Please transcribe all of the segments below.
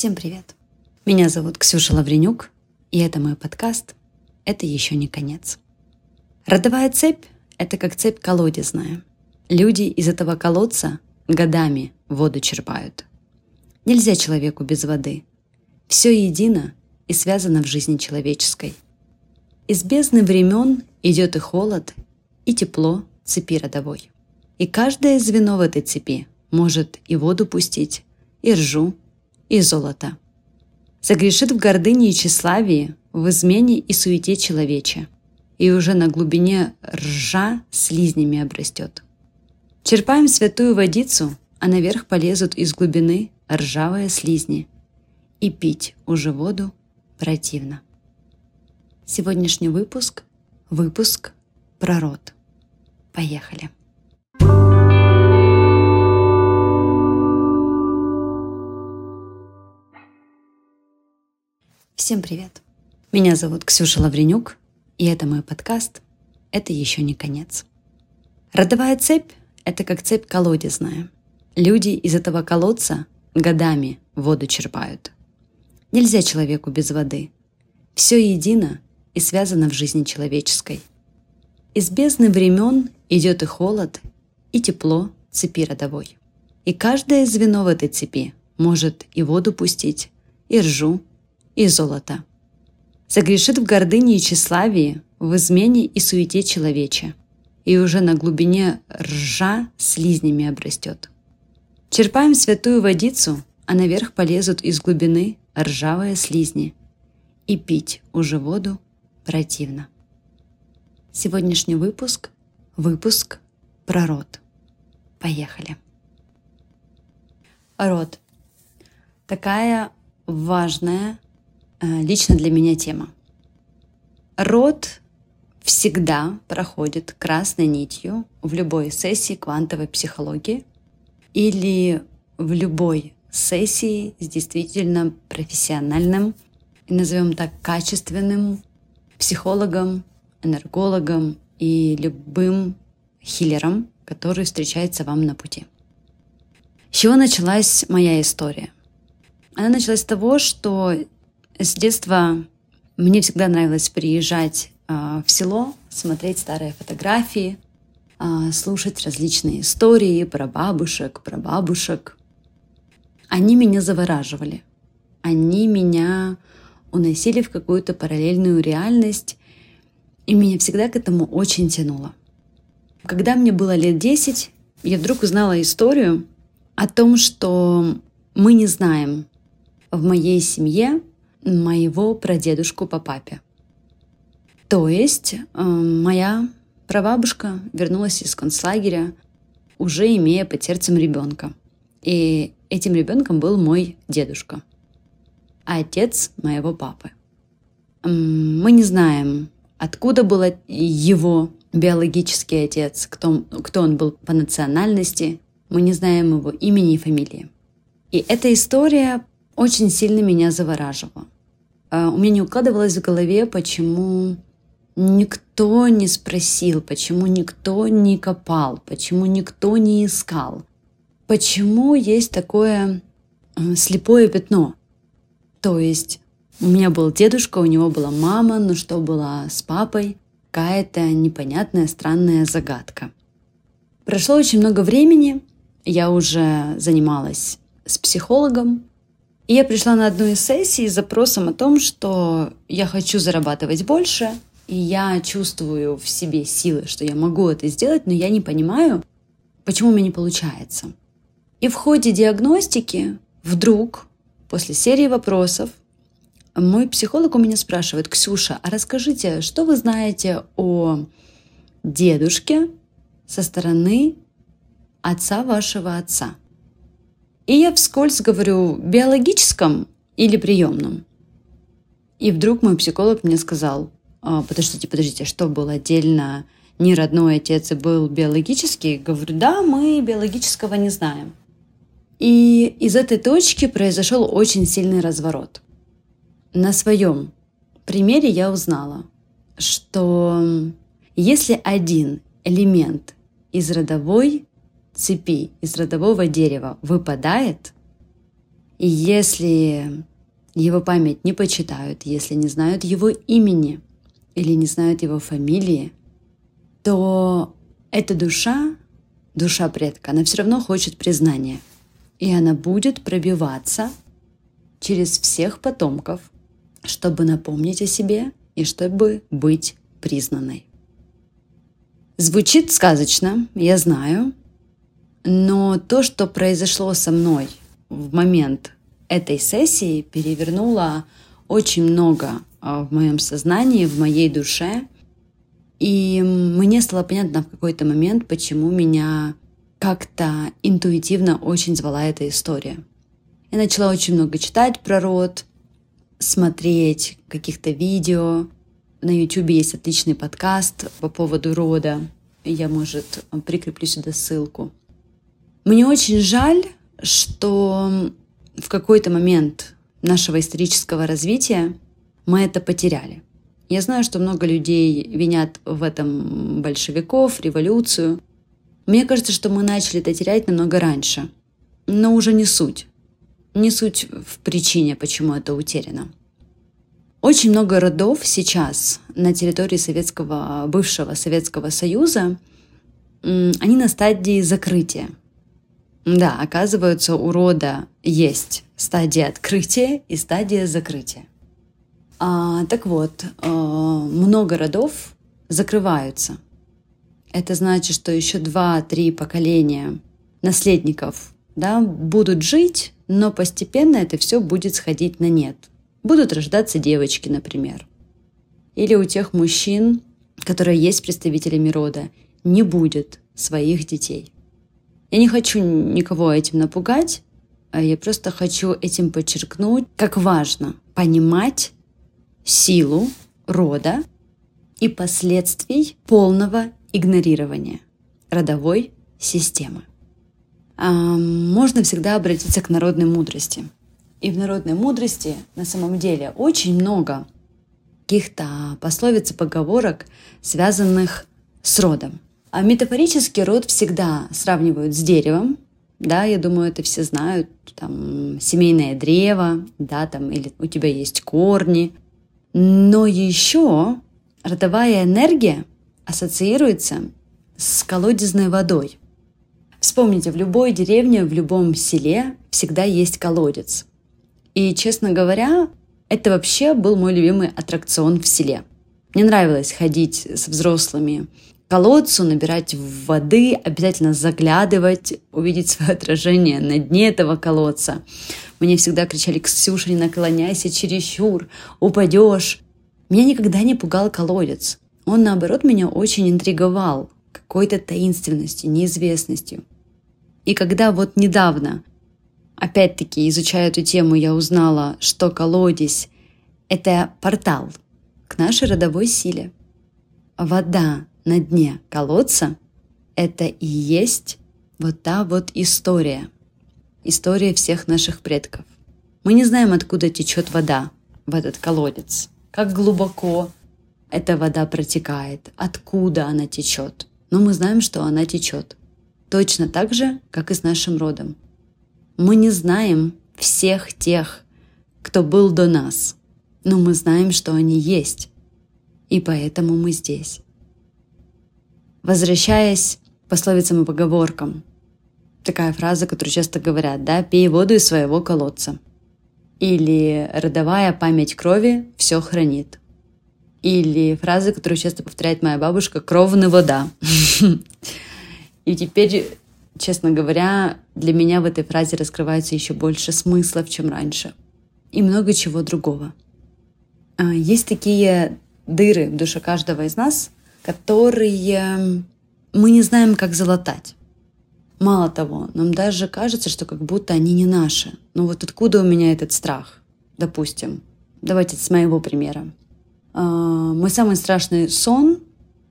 Всем привет! Меня зовут Ксюша Лавренюк, и это мой подкаст «Это еще не конец». Родовая цепь – это как цепь колодезная. Люди из этого колодца годами воду черпают. Нельзя человеку без воды. Все едино и связано в жизни человеческой. Из бездны времен идет и холод, и тепло цепи родовой. И каждое звено в этой цепи может и воду пустить, и ржу, и золото. Согрешит в гордыне и тщеславии, в измене и суете человече, и уже на глубине ржа слизнями обрастет. Черпаем святую водицу, а наверх полезут из глубины ржавые слизни, и пить уже воду противно. Сегодняшний выпуск – выпуск про род. Поехали! Всем привет! Меня зовут Ксюша Лавренюк, и это мой подкаст «Это еще не конец». Родовая цепь – это как цепь колодезная. Люди из этого колодца годами воду черпают. Нельзя человеку без воды. Все едино и связано в жизни человеческой. Из бездны времен идет и холод, и тепло цепи родовой. И каждое звено в этой цепи может и воду пустить, и ржу, и золото. Согрешит в гордыне и тщеславии, в измене и суете человече, и уже на глубине ржа слизнями обрастет. Черпаем святую водицу, а наверх полезут из глубины ржавые слизни, и пить уже воду противно. Сегодняшний выпуск – выпуск про род. Поехали. Род. Такая важная лично для меня тема. Род всегда проходит красной нитью в любой сессии квантовой психологии или в любой сессии с действительно профессиональным, назовем так, качественным психологом, энергологом и любым хиллером, который встречается вам на пути. С чего началась моя история? Она началась с того, что с детства мне всегда нравилось приезжать э, в село, смотреть старые фотографии, э, слушать различные истории про бабушек, про бабушек. Они меня завораживали. Они меня уносили в какую-то параллельную реальность, и меня всегда к этому очень тянуло. Когда мне было лет 10, я вдруг узнала историю о том, что мы не знаем в моей семье моего прадедушку по папе. То есть э, моя прабабушка вернулась из концлагеря, уже имея под сердцем ребенка. И этим ребенком был мой дедушка, отец моего папы. Мы не знаем, откуда был его биологический отец, кто, кто он был по национальности. Мы не знаем его имени и фамилии. И эта история очень сильно меня завораживало. А, у меня не укладывалось в голове, почему никто не спросил, почему никто не копал, почему никто не искал, почему есть такое э, слепое пятно. То есть у меня был дедушка, у него была мама, но что было с папой? Какая-то непонятная, странная загадка. Прошло очень много времени, я уже занималась с психологом, и я пришла на одну из сессий с запросом о том, что я хочу зарабатывать больше, и я чувствую в себе силы, что я могу это сделать, но я не понимаю, почему у меня не получается. И в ходе диагностики вдруг, после серии вопросов, мой психолог у меня спрашивает, Ксюша, а расскажите, что вы знаете о дедушке со стороны отца вашего отца? И я вскользь говорю, биологическом или приемном? И вдруг мой психолог мне сказал, «А, подождите, подождите, что был отдельно не родной отец и был биологический? Говорю, да, мы биологического не знаем. И из этой точки произошел очень сильный разворот. На своем примере я узнала, что если один элемент из родовой цепи из родового дерева выпадает, И если его память не почитают, если не знают его имени или не знают его фамилии, то эта душа, душа предка, она все равно хочет признания. И она будет пробиваться через всех потомков, чтобы напомнить о себе и чтобы быть признанной. Звучит сказочно, я знаю, но то, что произошло со мной в момент этой сессии, перевернуло очень много а, в моем сознании, в моей душе. И мне стало понятно в какой-то момент, почему меня как-то интуитивно очень звала эта история. Я начала очень много читать про род, смотреть каких-то видео. На YouTube есть отличный подкаст по поводу рода. Я, может, прикреплю сюда ссылку. Мне очень жаль, что в какой-то момент нашего исторического развития мы это потеряли. Я знаю, что много людей винят в этом большевиков, революцию. Мне кажется, что мы начали это терять намного раньше. Но уже не суть. Не суть в причине, почему это утеряно. Очень много родов сейчас на территории Советского, бывшего Советского Союза, они на стадии закрытия. Да, оказывается, у рода есть стадия открытия и стадия закрытия. А, так вот, а, много родов закрываются. Это значит, что еще два-три поколения наследников да, будут жить, но постепенно это все будет сходить на нет. Будут рождаться девочки, например. Или у тех мужчин, которые есть представителями рода, не будет своих детей. Я не хочу никого этим напугать, а я просто хочу этим подчеркнуть, как важно понимать силу рода и последствий полного игнорирования родовой системы. А, можно всегда обратиться к народной мудрости. И в народной мудрости на самом деле очень много каких-то пословиц и поговорок, связанных с родом. А метафорический род всегда сравнивают с деревом, да, я думаю, это все знают, там, семейное древо, да, там, или у тебя есть корни. Но еще родовая энергия ассоциируется с колодезной водой. Вспомните, в любой деревне, в любом селе всегда есть колодец. И, честно говоря, это вообще был мой любимый аттракцион в селе. Мне нравилось ходить с взрослыми колодцу, набирать воды, обязательно заглядывать, увидеть свое отражение на дне этого колодца. Мне всегда кричали «Ксюша, не наклоняйся чересчур, упадешь». Меня никогда не пугал колодец. Он, наоборот, меня очень интриговал какой-то таинственностью, неизвестностью. И когда вот недавно, опять-таки, изучая эту тему, я узнала, что колодец – это портал к нашей родовой силе. Вода на дне колодца, это и есть вот та вот история. История всех наших предков. Мы не знаем, откуда течет вода в этот колодец, как глубоко эта вода протекает, откуда она течет. Но мы знаем, что она течет. Точно так же, как и с нашим родом. Мы не знаем всех тех, кто был до нас, но мы знаем, что они есть. И поэтому мы здесь. Возвращаясь к пословицам и поговоркам, такая фраза, которую часто говорят, да, пей воду из своего колодца. Или родовая память крови все хранит. Или фраза, которую часто повторяет моя бабушка, кровная вода. И теперь, честно говоря, для меня в этой фразе раскрывается еще больше смыслов, чем раньше. И много чего другого. А, есть такие дыры в душе каждого из нас, которые мы не знаем, как залатать. Мало того, нам даже кажется, что как будто они не наши. Но вот откуда у меня этот страх? Допустим, давайте с моего примера. А, мой самый страшный сон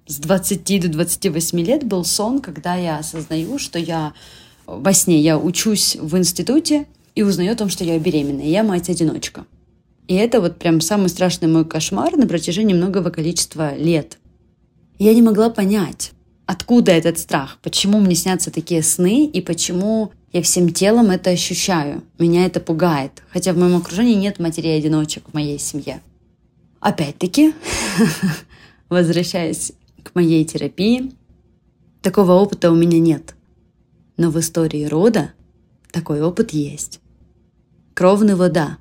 с 20 до 28 лет был сон, когда я осознаю, что я во сне я учусь в институте и узнаю о том, что я беременна. И я мать-одиночка. И это вот прям самый страшный мой кошмар на протяжении многого количества лет. Я не могла понять, откуда этот страх, почему мне снятся такие сны и почему Я всем телом это ощущаю. Меня это пугает. Хотя в моем окружении нет матерей-одиночек в моей семье. Опять-таки, возвращаясь к моей терапии, такого опыта у меня нет. Но в истории рода такой опыт есть. Кровный вода.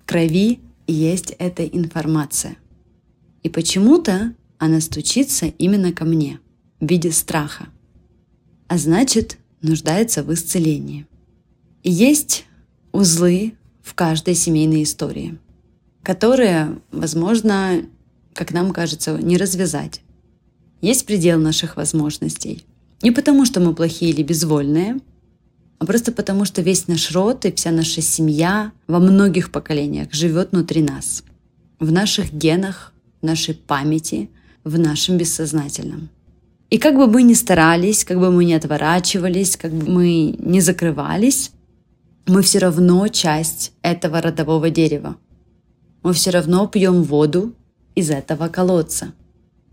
В крови есть эта информация. И почему-то она стучится именно ко мне в виде страха. А значит, нуждается в исцелении. Есть узлы в каждой семейной истории, которые, возможно, как нам кажется, не развязать. Есть предел наших возможностей. Не потому, что мы плохие или безвольные, а просто потому, что весь наш род и вся наша семья во многих поколениях живет внутри нас, в наших генах, в нашей памяти, в нашем бессознательном. И как бы мы ни старались, как бы мы ни отворачивались, как бы мы ни закрывались, мы все равно часть этого родового дерева. Мы все равно пьем воду из этого колодца.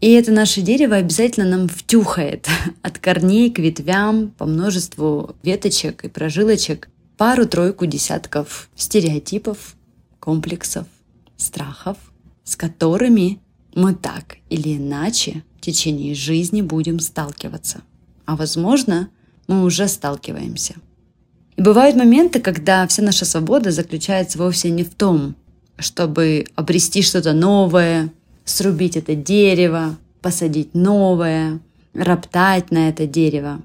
И это наше дерево обязательно нам втюхает от корней к ветвям по множеству веточек и прожилочек пару-тройку десятков стереотипов, комплексов, страхов, с которыми мы так или иначе в течение жизни будем сталкиваться. А возможно, мы уже сталкиваемся. И бывают моменты, когда вся наша свобода заключается вовсе не в том, чтобы обрести что-то новое, срубить это дерево, посадить новое, роптать на это дерево.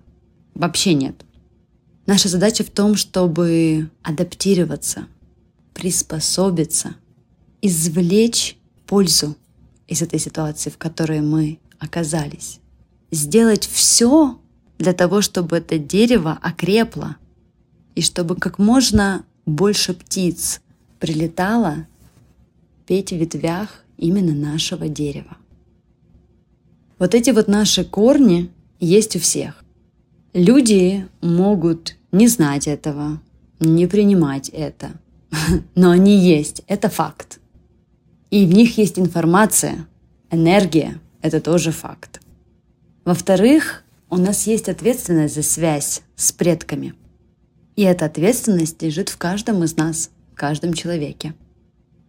Вообще нет. Наша задача в том, чтобы адаптироваться, приспособиться, извлечь пользу из этой ситуации, в которой мы оказались. Сделать все для того, чтобы это дерево окрепло, и чтобы как можно больше птиц прилетало петь в ветвях именно нашего дерева. Вот эти вот наши корни есть у всех. Люди могут не знать этого, не принимать это, но они есть, это факт. И в них есть информация, энергия, это тоже факт. Во-вторых, у нас есть ответственность за связь с предками. И эта ответственность лежит в каждом из нас, в каждом человеке.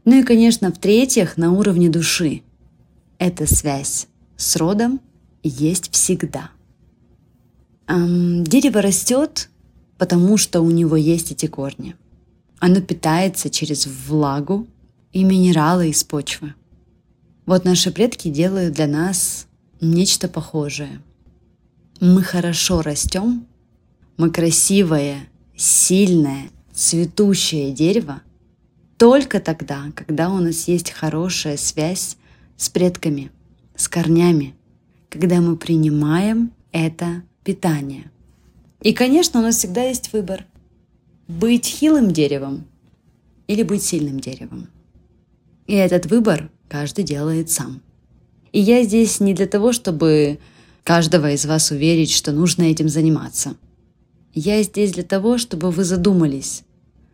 Ну и, конечно, в-третьих, на уровне души. Эта связь с родом есть всегда. Эм, дерево растет, потому что у него есть эти корни. Оно питается через влагу, и минералы из почвы. Вот наши предки делают для нас нечто похожее. Мы хорошо растем, мы красивое, сильное, цветущее дерево только тогда, когда у нас есть хорошая связь с предками, с корнями, когда мы принимаем это питание. И, конечно, у нас всегда есть выбор – быть хилым деревом или быть сильным деревом. И этот выбор каждый делает сам. И я здесь не для того, чтобы каждого из вас уверить, что нужно этим заниматься. Я здесь для того, чтобы вы задумались,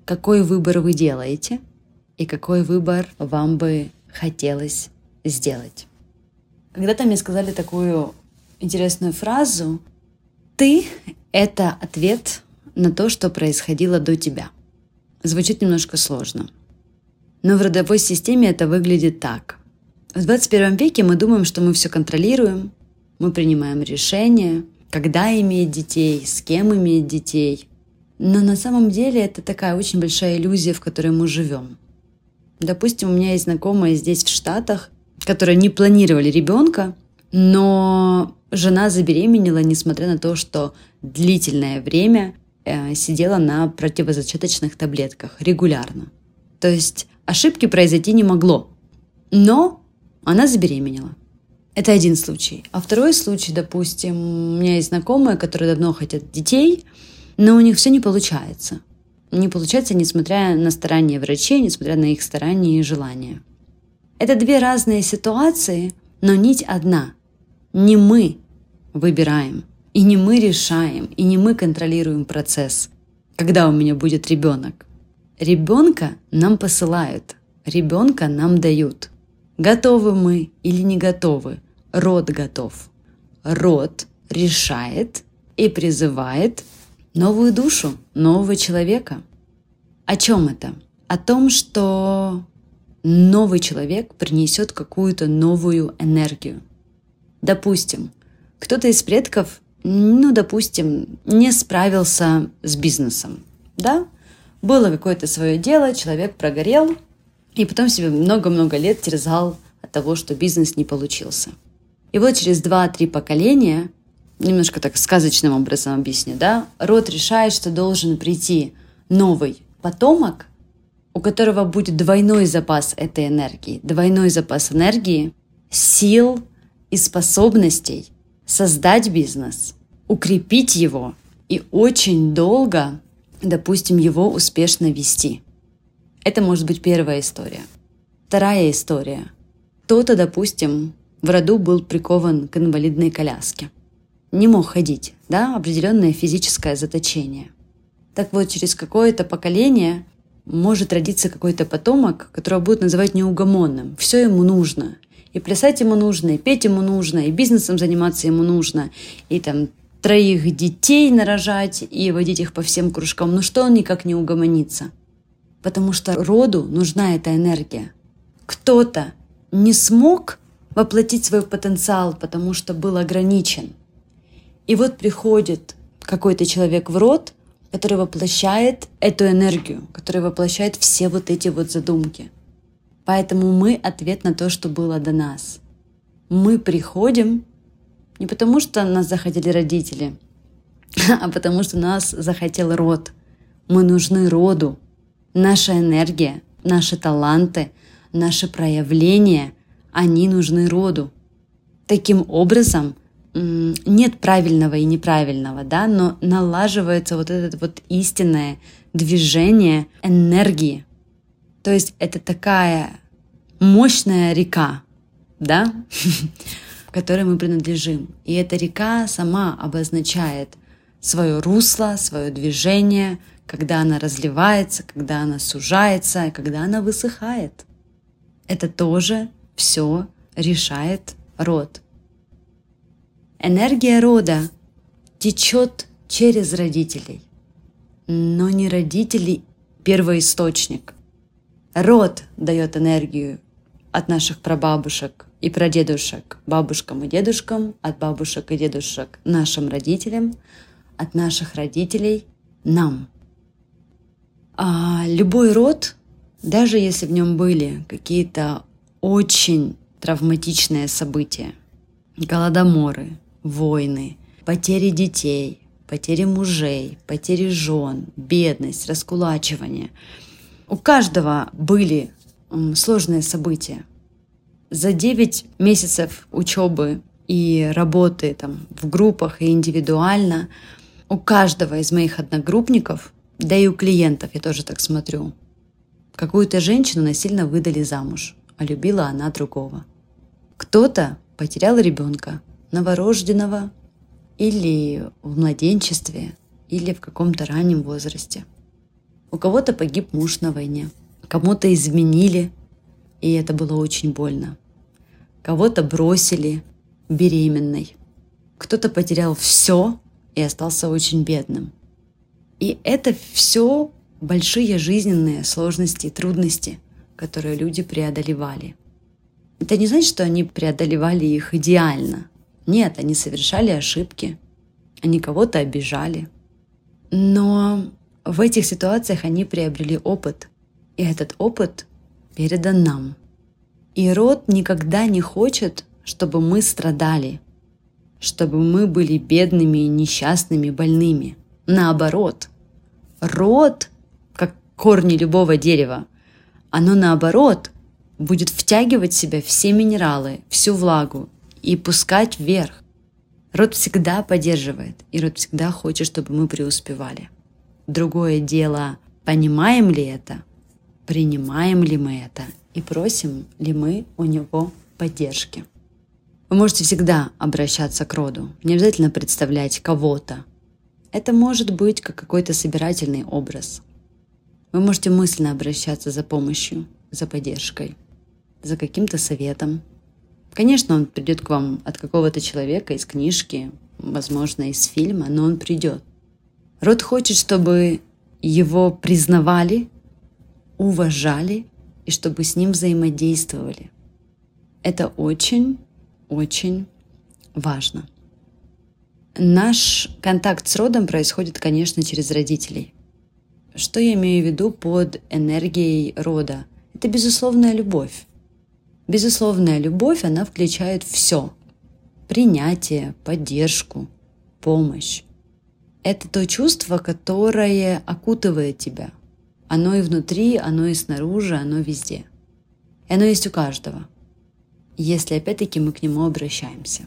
какой выбор вы делаете и какой выбор вам бы хотелось сделать. Когда-то мне сказали такую интересную фразу «Ты — это ответ на то, что происходило до тебя». Звучит немножко сложно — но в родовой системе это выглядит так. В 21 веке мы думаем, что мы все контролируем, мы принимаем решения, когда иметь детей, с кем иметь детей. Но на самом деле это такая очень большая иллюзия, в которой мы живем. Допустим, у меня есть знакомые здесь в Штатах, которые не планировали ребенка, но жена забеременела, несмотря на то, что длительное время э, сидела на противозачаточных таблетках регулярно. То есть ошибки произойти не могло. Но она забеременела. Это один случай. А второй случай, допустим, у меня есть знакомые, которые давно хотят детей, но у них все не получается. Не получается, несмотря на старания врачей, несмотря на их старания и желания. Это две разные ситуации, но нить одна. Не мы выбираем, и не мы решаем, и не мы контролируем процесс, когда у меня будет ребенок. Ребенка нам посылают, ребенка нам дают. Готовы мы или не готовы? Род готов. Род решает и призывает новую душу, нового человека. О чем это? О том, что новый человек принесет какую-то новую энергию. Допустим, кто-то из предков, ну, допустим, не справился с бизнесом, да? Было какое-то свое дело, человек прогорел, и потом себе много-много лет терзал от того, что бизнес не получился. И вот через 2-3 поколения, немножко так сказочным образом объясню, да, род решает, что должен прийти новый потомок, у которого будет двойной запас этой энергии, двойной запас энергии, сил и способностей создать бизнес, укрепить его и очень долго, допустим, его успешно вести. Это может быть первая история. Вторая история. Кто-то, допустим, в роду был прикован к инвалидной коляске. Не мог ходить, да, определенное физическое заточение. Так вот, через какое-то поколение может родиться какой-то потомок, которого будут называть неугомонным. Все ему нужно. И плясать ему нужно, и петь ему нужно, и бизнесом заниматься ему нужно, и там троих детей нарожать, и водить их по всем кружкам. Но что он никак не угомонится? Потому что роду нужна эта энергия. Кто-то не смог воплотить свой потенциал, потому что был ограничен. И вот приходит какой-то человек в род, который воплощает эту энергию, который воплощает все вот эти вот задумки. Поэтому мы ответ на то, что было до нас. Мы приходим не потому, что нас захотели родители, а потому что нас захотел род. Мы нужны роду. Наша энергия, наши таланты, наши проявления – они нужны роду. Таким образом, нет правильного и неправильного, да, но налаживается вот это вот истинное движение энергии. То есть это такая мощная река, да, которой мы принадлежим. И эта река сама обозначает свое русло, свое движение, когда она разливается, когда она сужается, когда она высыхает. Это тоже все решает род. Энергия рода течет через родителей, но не родители первоисточник. Род дает энергию от наших прабабушек и прадедушек, бабушкам и дедушкам, от бабушек и дедушек нашим родителям, от наших родителей нам. А любой род, даже если в нем были какие-то очень травматичное событие. Голодоморы, войны, потери детей, потери мужей, потери жен, бедность, раскулачивание. У каждого были сложные события. За 9 месяцев учебы и работы там, в группах и индивидуально у каждого из моих одногруппников, да и у клиентов, я тоже так смотрю, какую-то женщину насильно выдали замуж – а любила она другого. Кто-то потерял ребенка, новорожденного, или в младенчестве, или в каком-то раннем возрасте. У кого-то погиб муж на войне, кому-то изменили, и это было очень больно. Кого-то бросили беременной. Кто-то потерял все и остался очень бедным. И это все большие жизненные сложности и трудности – которые люди преодолевали. Это не значит, что они преодолевали их идеально. Нет, они совершали ошибки, они кого-то обижали. Но в этих ситуациях они приобрели опыт, и этот опыт передан нам. И род никогда не хочет, чтобы мы страдали, чтобы мы были бедными, несчастными, больными. Наоборот, род, как корни любого дерева, оно наоборот будет втягивать в себя все минералы, всю влагу и пускать вверх. Род всегда поддерживает, и род всегда хочет, чтобы мы преуспевали. Другое дело, понимаем ли это, принимаем ли мы это и просим ли мы у него поддержки. Вы можете всегда обращаться к роду, не обязательно представлять кого-то. Это может быть как какой-то собирательный образ, вы можете мысленно обращаться за помощью, за поддержкой, за каким-то советом. Конечно, он придет к вам от какого-то человека из книжки, возможно, из фильма, но он придет. Род хочет, чтобы его признавали, уважали и чтобы с ним взаимодействовали. Это очень-очень важно. Наш контакт с родом происходит, конечно, через родителей. Что я имею в виду под энергией рода? Это безусловная любовь. Безусловная любовь, она включает все. Принятие, поддержку, помощь. Это то чувство, которое окутывает тебя. Оно и внутри, оно и снаружи, оно везде. И оно есть у каждого, если опять-таки мы к нему обращаемся.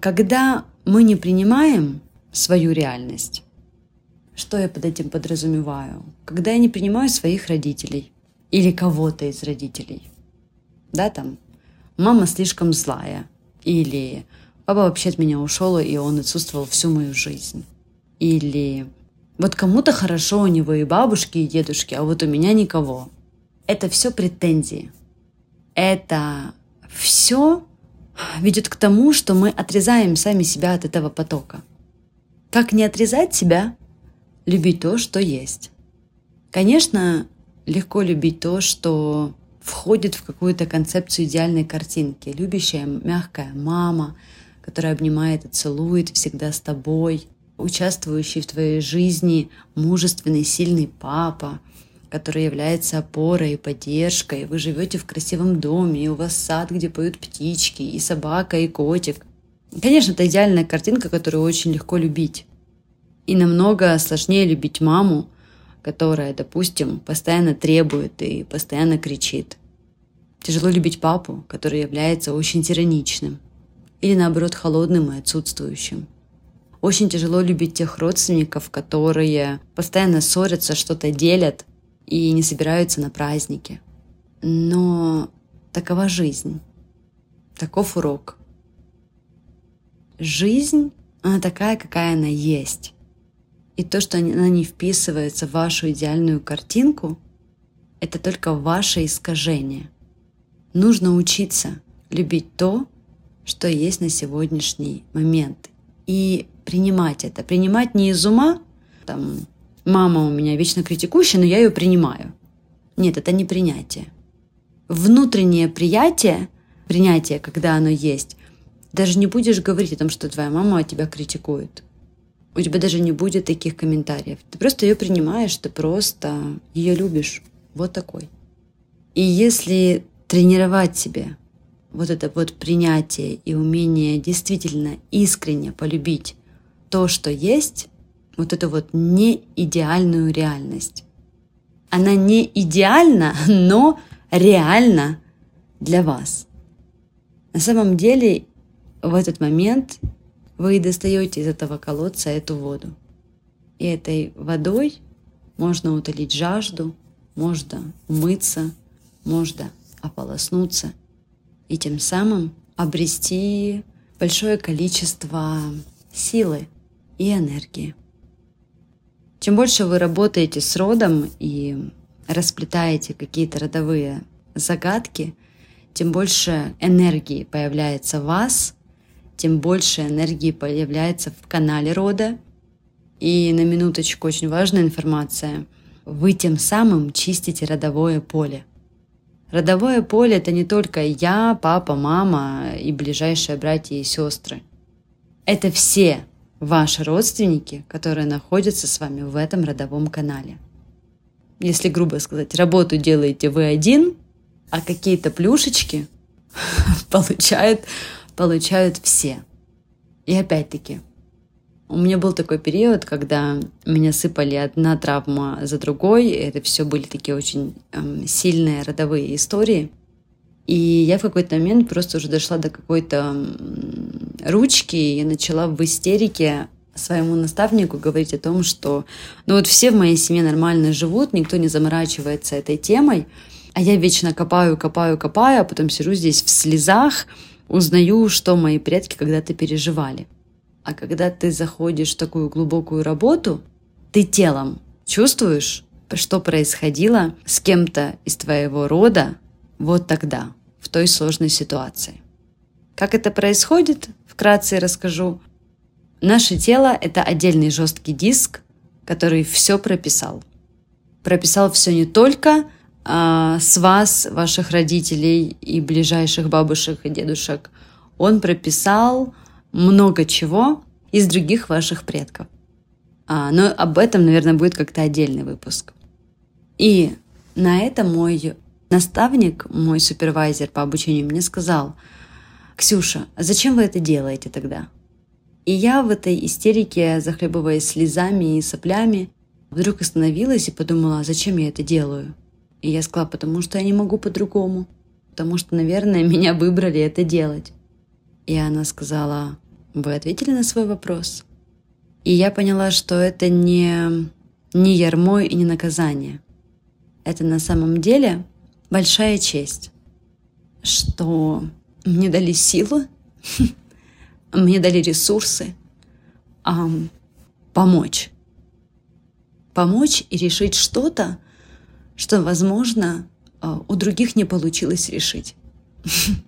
Когда мы не принимаем свою реальность, что я под этим подразумеваю? Когда я не принимаю своих родителей или кого-то из родителей. Да, там, мама слишком злая, или папа вообще от меня ушел, и он отсутствовал всю мою жизнь. Или вот кому-то хорошо у него и бабушки, и дедушки, а вот у меня никого. Это все претензии. Это все ведет к тому, что мы отрезаем сами себя от этого потока. Как не отрезать себя? Любить то, что есть. Конечно, легко любить то, что входит в какую-то концепцию идеальной картинки. Любящая, мягкая мама, которая обнимает и целует всегда с тобой, участвующий в твоей жизни мужественный, сильный папа, который является опорой и поддержкой. Вы живете в красивом доме, и у вас сад, где поют птички, и собака, и котик. Конечно, это идеальная картинка, которую очень легко любить. И намного сложнее любить маму, которая, допустим, постоянно требует и постоянно кричит. Тяжело любить папу, который является очень тираничным. Или наоборот холодным и отсутствующим. Очень тяжело любить тех родственников, которые постоянно ссорятся, что-то делят и не собираются на праздники. Но такова жизнь. Таков урок. Жизнь, она такая, какая она есть. И то, что она не вписывается в вашу идеальную картинку, это только ваше искажение. Нужно учиться любить то, что есть на сегодняшний момент. И принимать это. Принимать не из ума, там, мама у меня вечно критикующая, но я ее принимаю. Нет, это не принятие. Внутреннее приятие, принятие, когда оно есть, даже не будешь говорить о том, что твоя мама тебя критикует у тебя даже не будет таких комментариев. Ты просто ее принимаешь, ты просто ее любишь. Вот такой. И если тренировать себе вот это вот принятие и умение действительно искренне полюбить то, что есть, вот эту вот не идеальную реальность. Она не идеальна, но реальна для вас. На самом деле в этот момент вы достаете из этого колодца эту воду. И этой водой можно утолить жажду, можно умыться, можно ополоснуться и тем самым обрести большое количество силы и энергии. Чем больше вы работаете с родом и расплетаете какие-то родовые загадки, тем больше энергии появляется в вас, тем больше энергии появляется в канале рода. И на минуточку очень важная информация. Вы тем самым чистите родовое поле. Родовое поле – это не только я, папа, мама и ближайшие братья и сестры. Это все ваши родственники, которые находятся с вами в этом родовом канале. Если грубо сказать, работу делаете вы один, а какие-то плюшечки получают получают все. И опять-таки, у меня был такой период, когда меня сыпали одна травма за другой. Это все были такие очень эм, сильные родовые истории. И я в какой-то момент просто уже дошла до какой-то ручки и начала в истерике своему наставнику говорить о том, что ну вот все в моей семье нормально живут, никто не заморачивается этой темой, а я вечно копаю, копаю, копаю, а потом сижу здесь в слезах, узнаю, что мои предки когда-то переживали. А когда ты заходишь в такую глубокую работу, ты телом чувствуешь, что происходило с кем-то из твоего рода вот тогда, в той сложной ситуации. Как это происходит, вкратце расскажу. Наше тело – это отдельный жесткий диск, который все прописал. Прописал все не только а, с вас, ваших родителей и ближайших бабушек и дедушек. Он прописал много чего из других ваших предков. А, но об этом, наверное, будет как-то отдельный выпуск. И на это мой наставник, мой супервайзер по обучению мне сказал, «Ксюша, зачем вы это делаете тогда?» И я в этой истерике, захлебываясь слезами и соплями, вдруг остановилась и подумала, «А зачем я это делаю? И я сказала, потому что я не могу по-другому. Потому что, наверное, меня выбрали это делать. И она сказала, вы ответили на свой вопрос? И я поняла, что это не, не ярмо и не наказание. Это на самом деле большая честь, что мне дали силы, мне дали ресурсы помочь. Помочь и решить что-то, что, возможно, а, у других не получилось решить.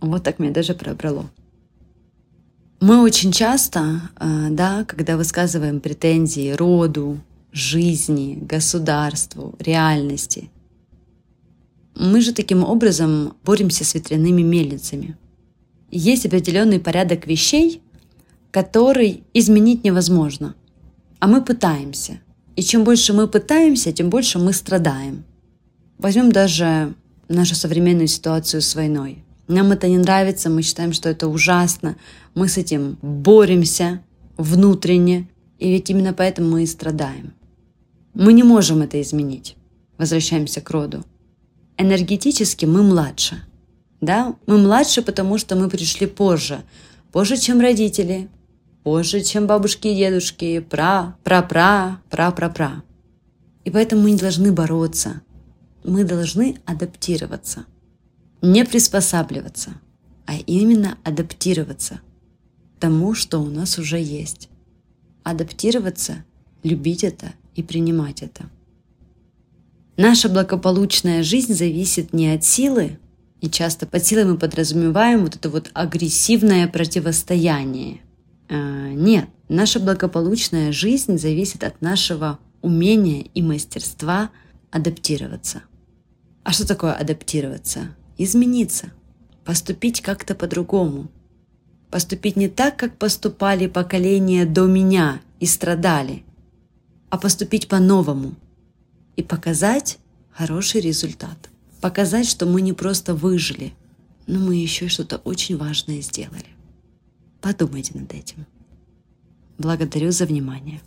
Вот так меня даже пробрало. Мы очень часто, а, да, когда высказываем претензии роду, жизни, государству, реальности, мы же таким образом боремся с ветряными мельницами. Есть определенный порядок вещей, который изменить невозможно. А мы пытаемся. И чем больше мы пытаемся, тем больше мы страдаем. Возьмем даже нашу современную ситуацию с войной. Нам это не нравится, мы считаем, что это ужасно. Мы с этим боремся внутренне, и ведь именно поэтому мы и страдаем. Мы не можем это изменить. Возвращаемся к роду. Энергетически мы младше. Да, мы младше, потому что мы пришли позже. Позже, чем родители, позже, чем бабушки и дедушки, пра, пра-пра, пра-пра-пра. И поэтому мы не должны бороться. Мы должны адаптироваться. Не приспосабливаться, а именно адаптироваться тому, что у нас уже есть. Адаптироваться, любить это и принимать это. Наша благополучная жизнь зависит не от силы, и часто под силой мы подразумеваем вот это вот агрессивное противостояние – а, нет, наша благополучная жизнь зависит от нашего умения и мастерства адаптироваться. А что такое адаптироваться? Измениться, поступить как-то по-другому, поступить не так, как поступали поколения до меня и страдали, а поступить по-новому и показать хороший результат. Показать, что мы не просто выжили, но мы еще что-то очень важное сделали. Подумайте над этим. Благодарю за внимание.